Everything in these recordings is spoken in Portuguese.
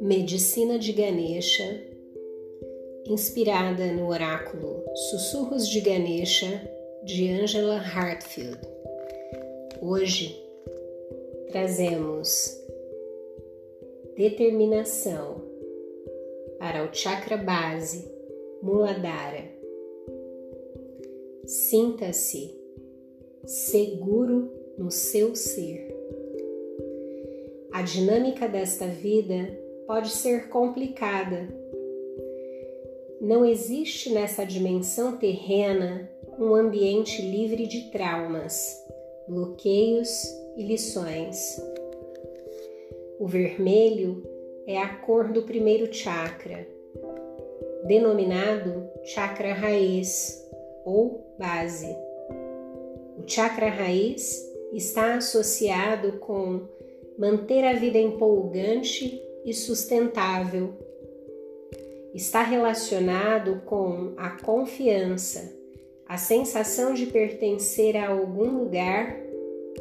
Medicina de Ganesha, inspirada no oráculo Sussurros de Ganesha de Angela Hartfield. Hoje trazemos determinação para o chakra base Muladhara. Sinta-se seguro no seu ser. A dinâmica desta vida pode ser complicada. Não existe nessa dimensão terrena um ambiente livre de traumas, bloqueios e lições. O vermelho é a cor do primeiro chakra, denominado chakra raiz ou base. O chakra raiz está associado com manter a vida empolgante e sustentável. Está relacionado com a confiança, a sensação de pertencer a algum lugar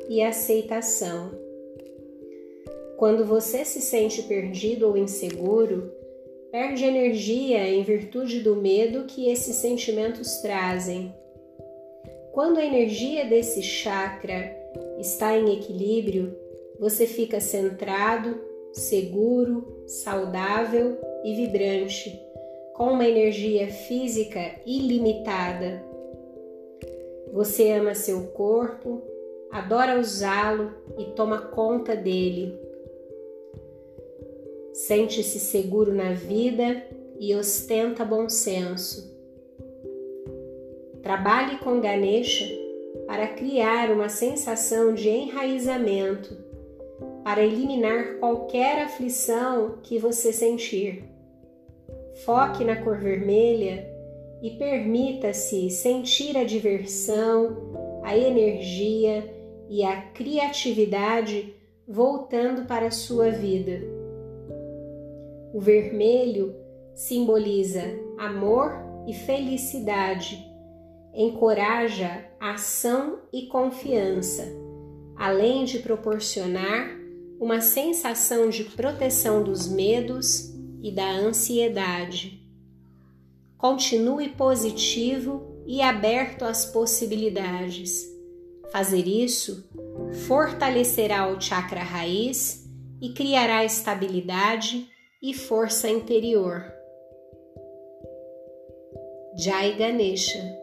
e aceitação. Quando você se sente perdido ou inseguro, perde energia em virtude do medo que esses sentimentos trazem. Quando a energia desse chakra está em equilíbrio, você fica centrado, seguro, saudável e vibrante, com uma energia física ilimitada. Você ama seu corpo, adora usá-lo e toma conta dele. Sente-se seguro na vida e ostenta bom senso. Trabalhe com Ganesha para criar uma sensação de enraizamento para eliminar qualquer aflição que você sentir. Foque na cor vermelha e permita-se sentir a diversão, a energia e a criatividade voltando para a sua vida. O vermelho simboliza amor e felicidade, encoraja ação e confiança, além de proporcionar uma sensação de proteção dos medos e da ansiedade. Continue positivo e aberto às possibilidades. Fazer isso fortalecerá o chakra raiz e criará estabilidade e força interior. Jai Ganesha